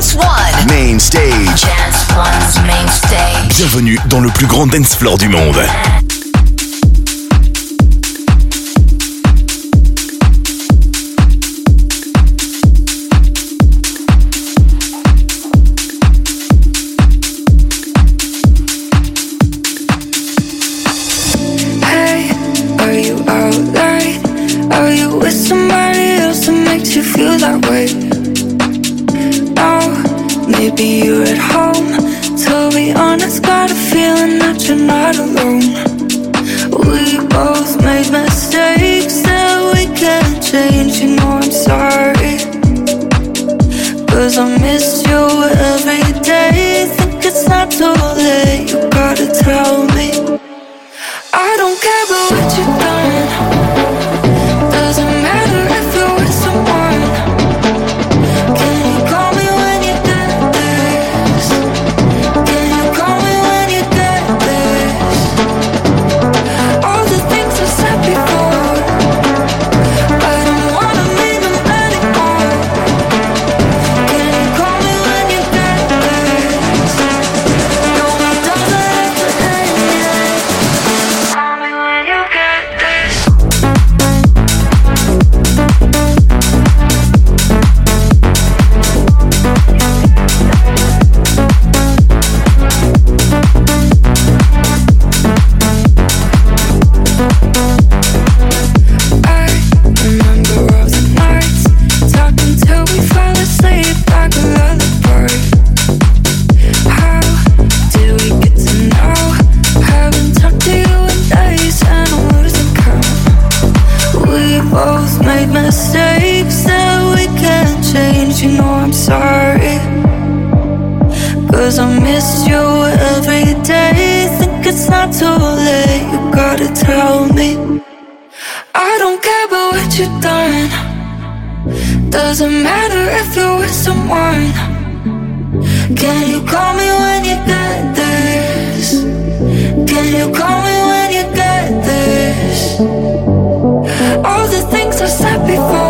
Dance Bienvenue dans le plus grand dance floor du monde. you know I'm sorry. Cause I miss you every day. Think it's not too late, you gotta tell me. I don't care about what you've done. Doesn't matter if you're with someone. Can you call me when you get this? Can you call me when you get this? All the things I said before.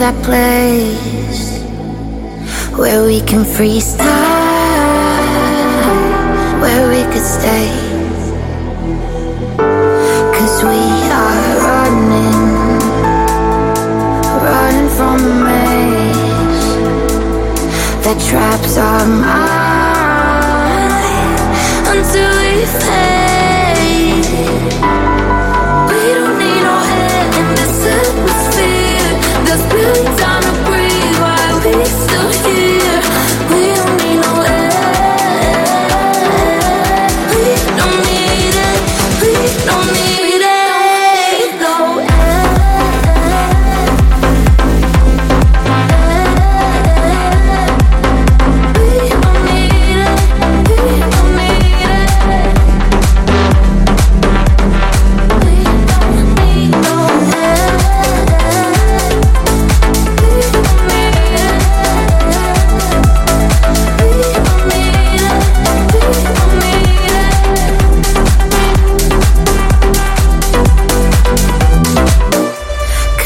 That place where we can freeze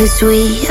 We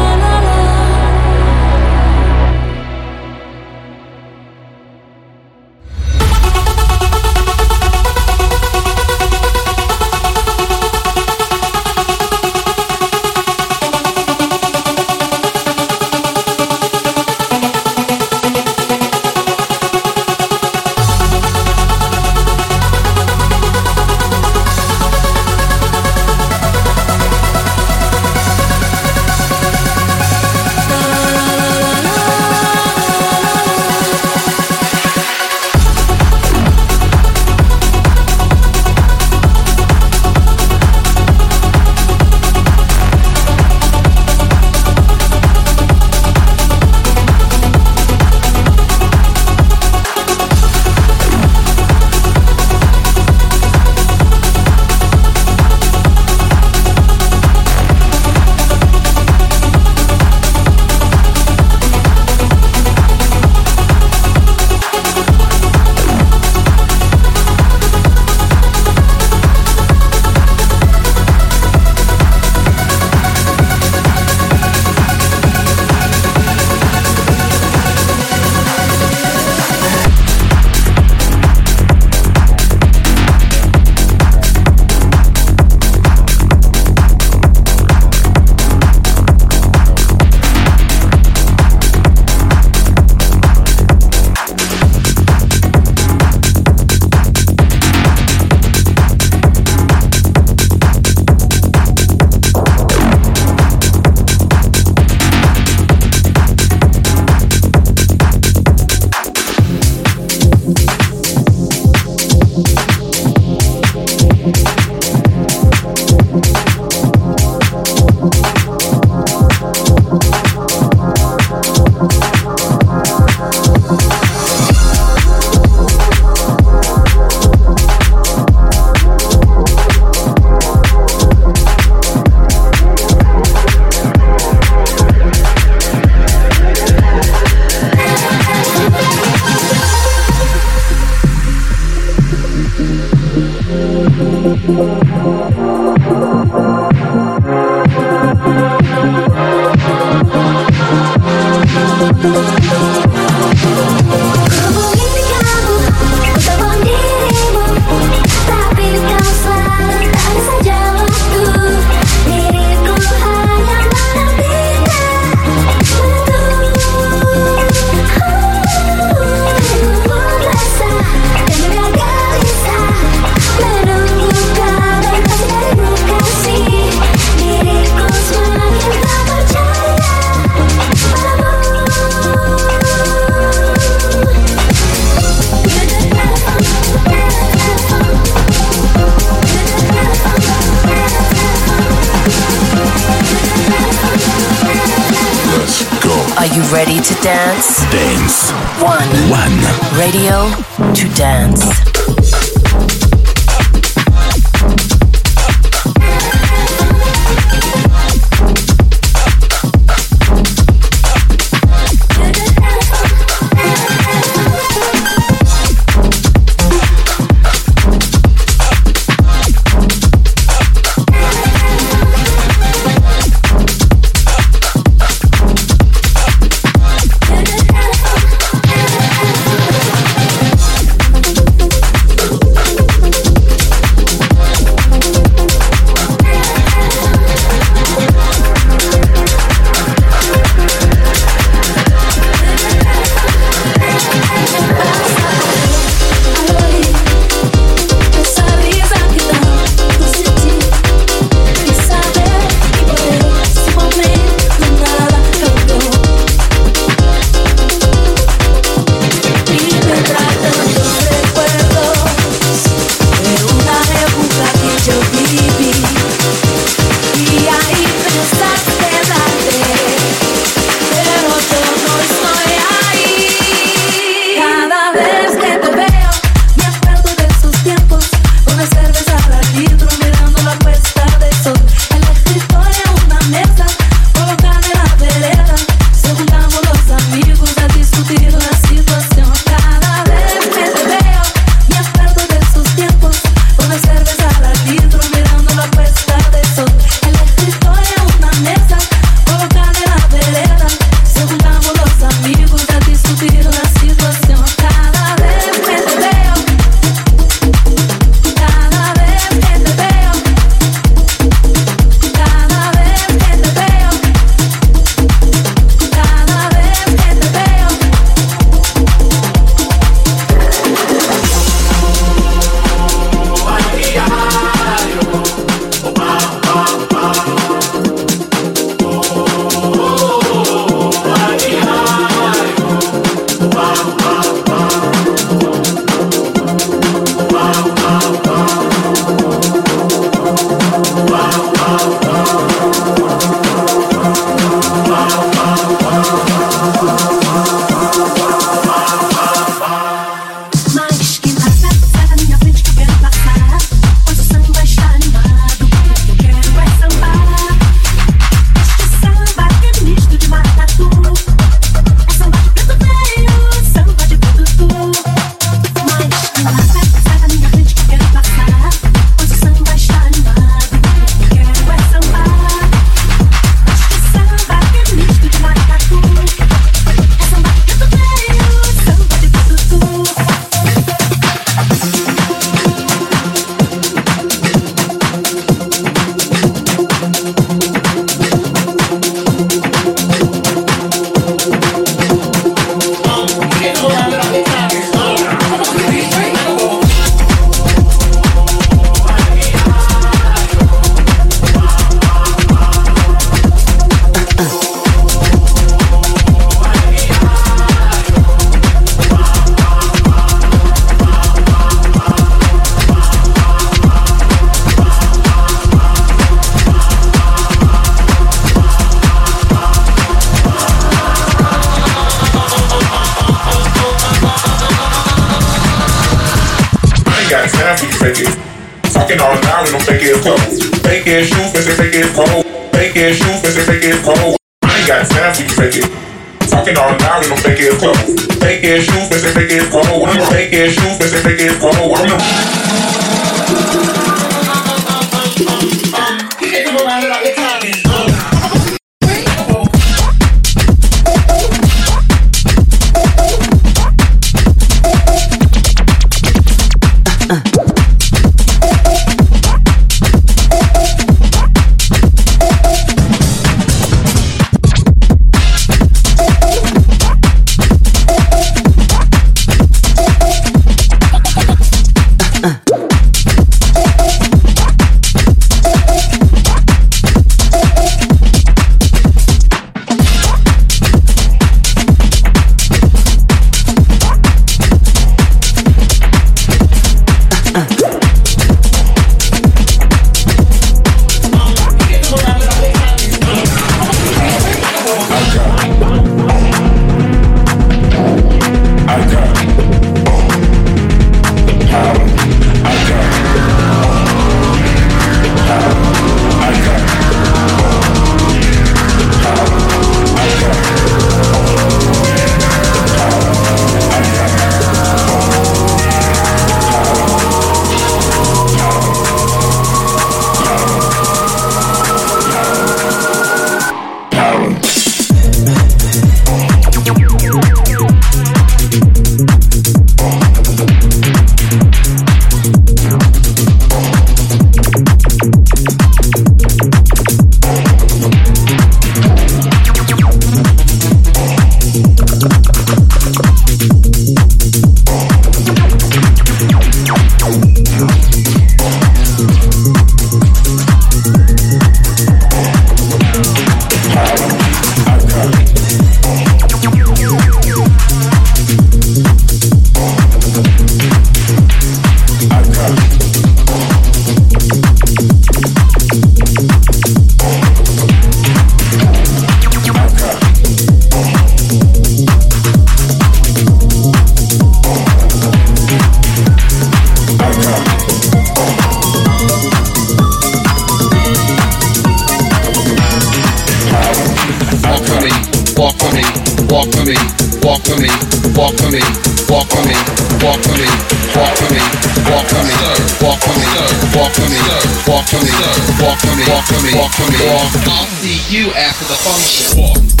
I'll see you after the function.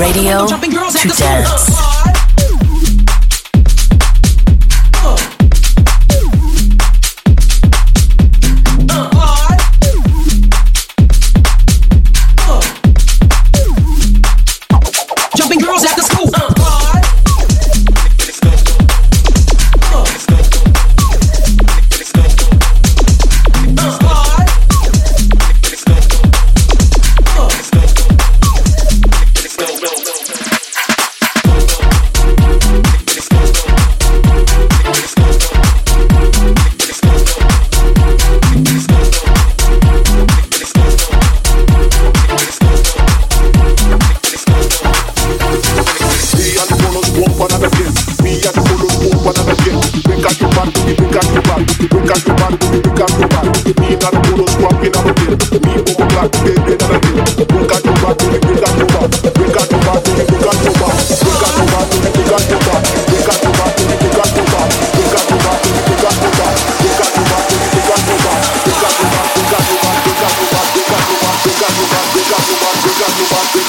radio to dance.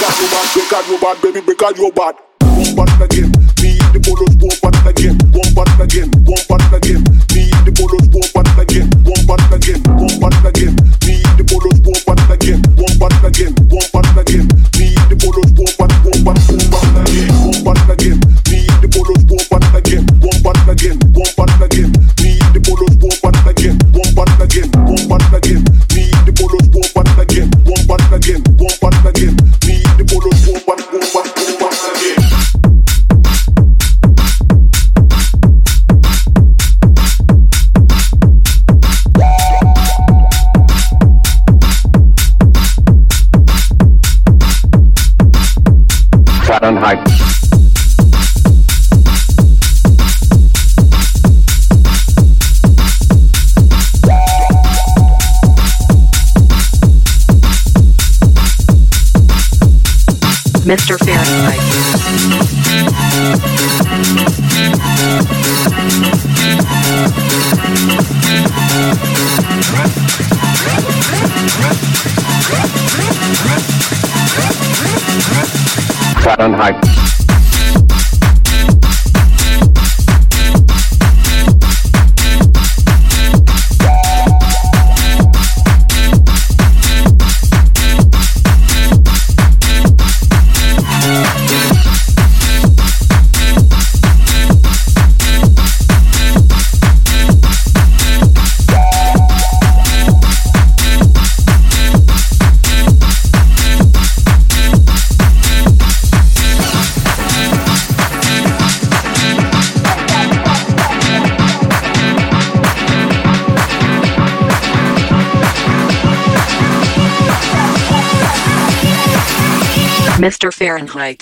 out your bad, break out your bad, baby, break out bad. One button again, me the bullets, one button again, one button again, one button again, me the bullets, one button again, one button again, one button again, me the bullets, one again, one again, one again, me the bullets, one button, one one button again, one button again, me the bullets, one button again, one button again. Mr. Fahrenheit. Fahrenheit. Mr. Fahrenheit.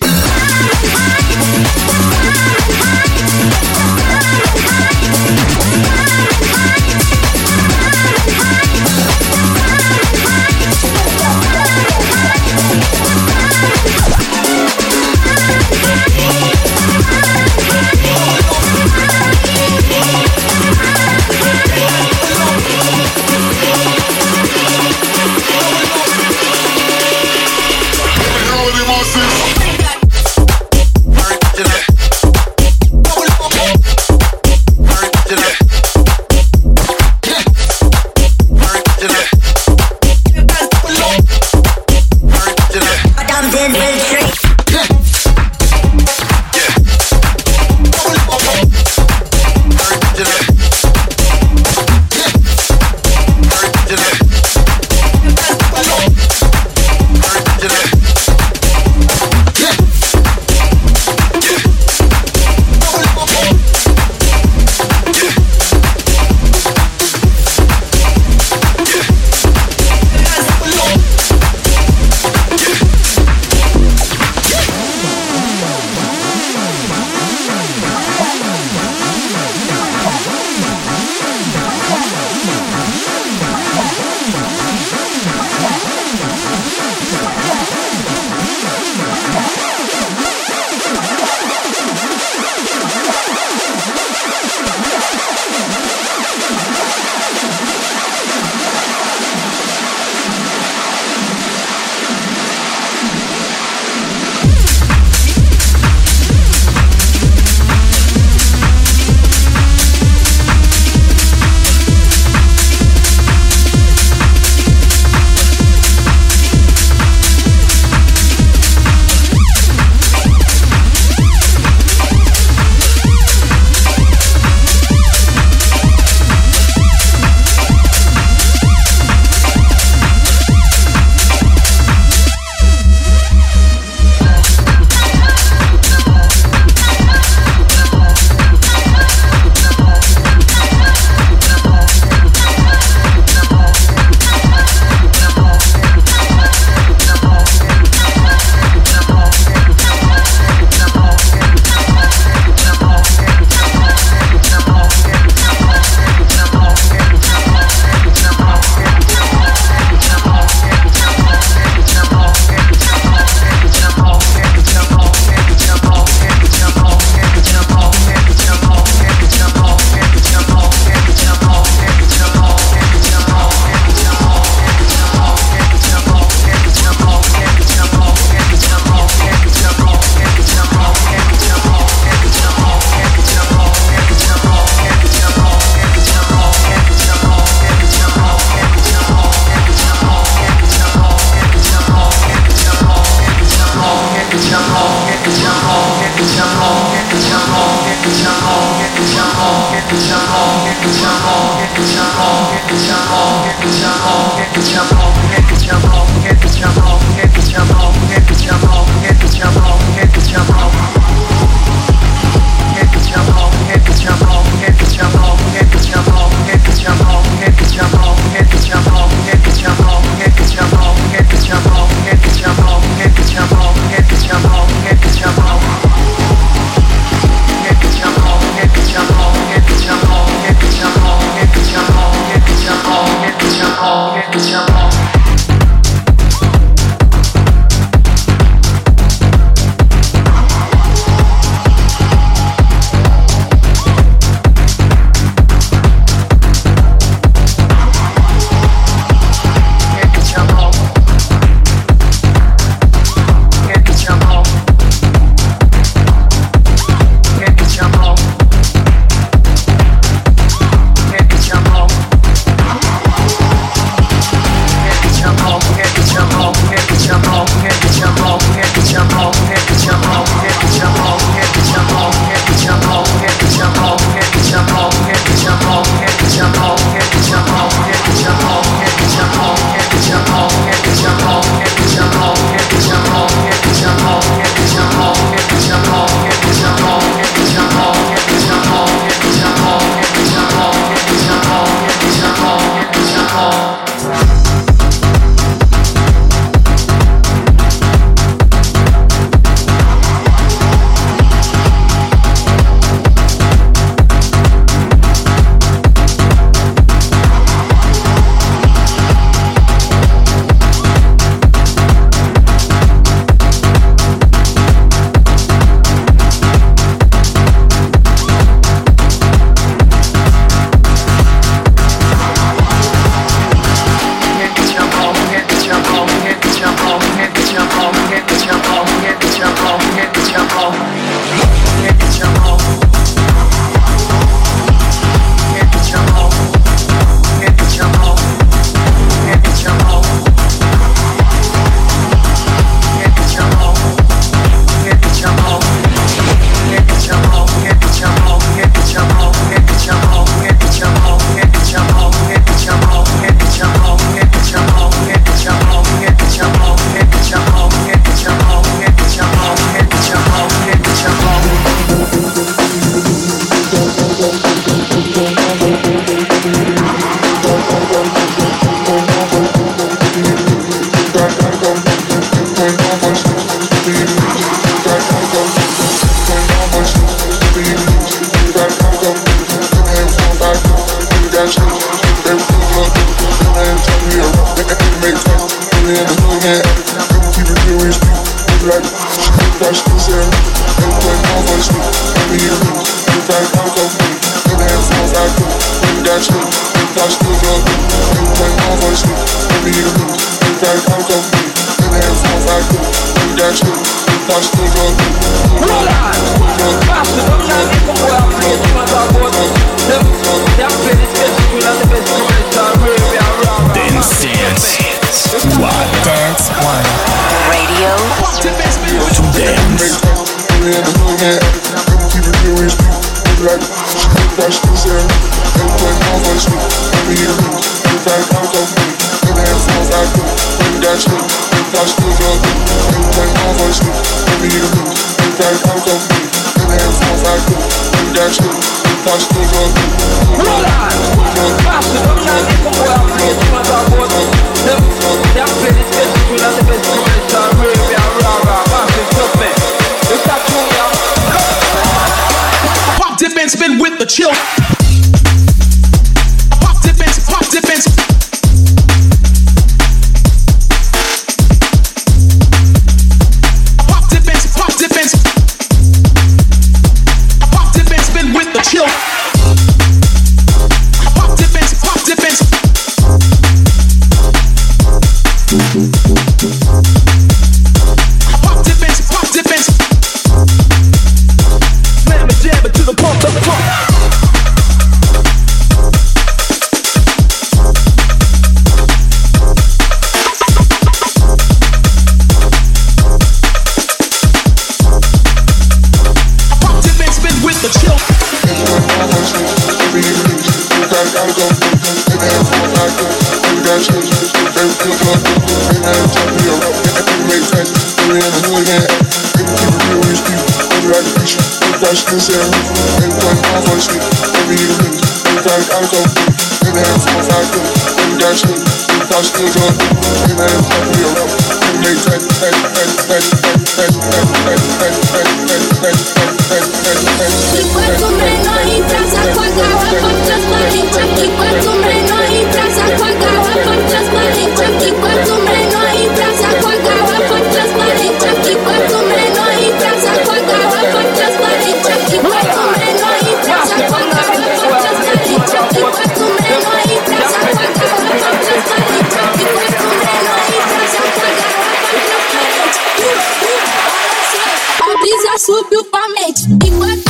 subiu pra mente. Enquanto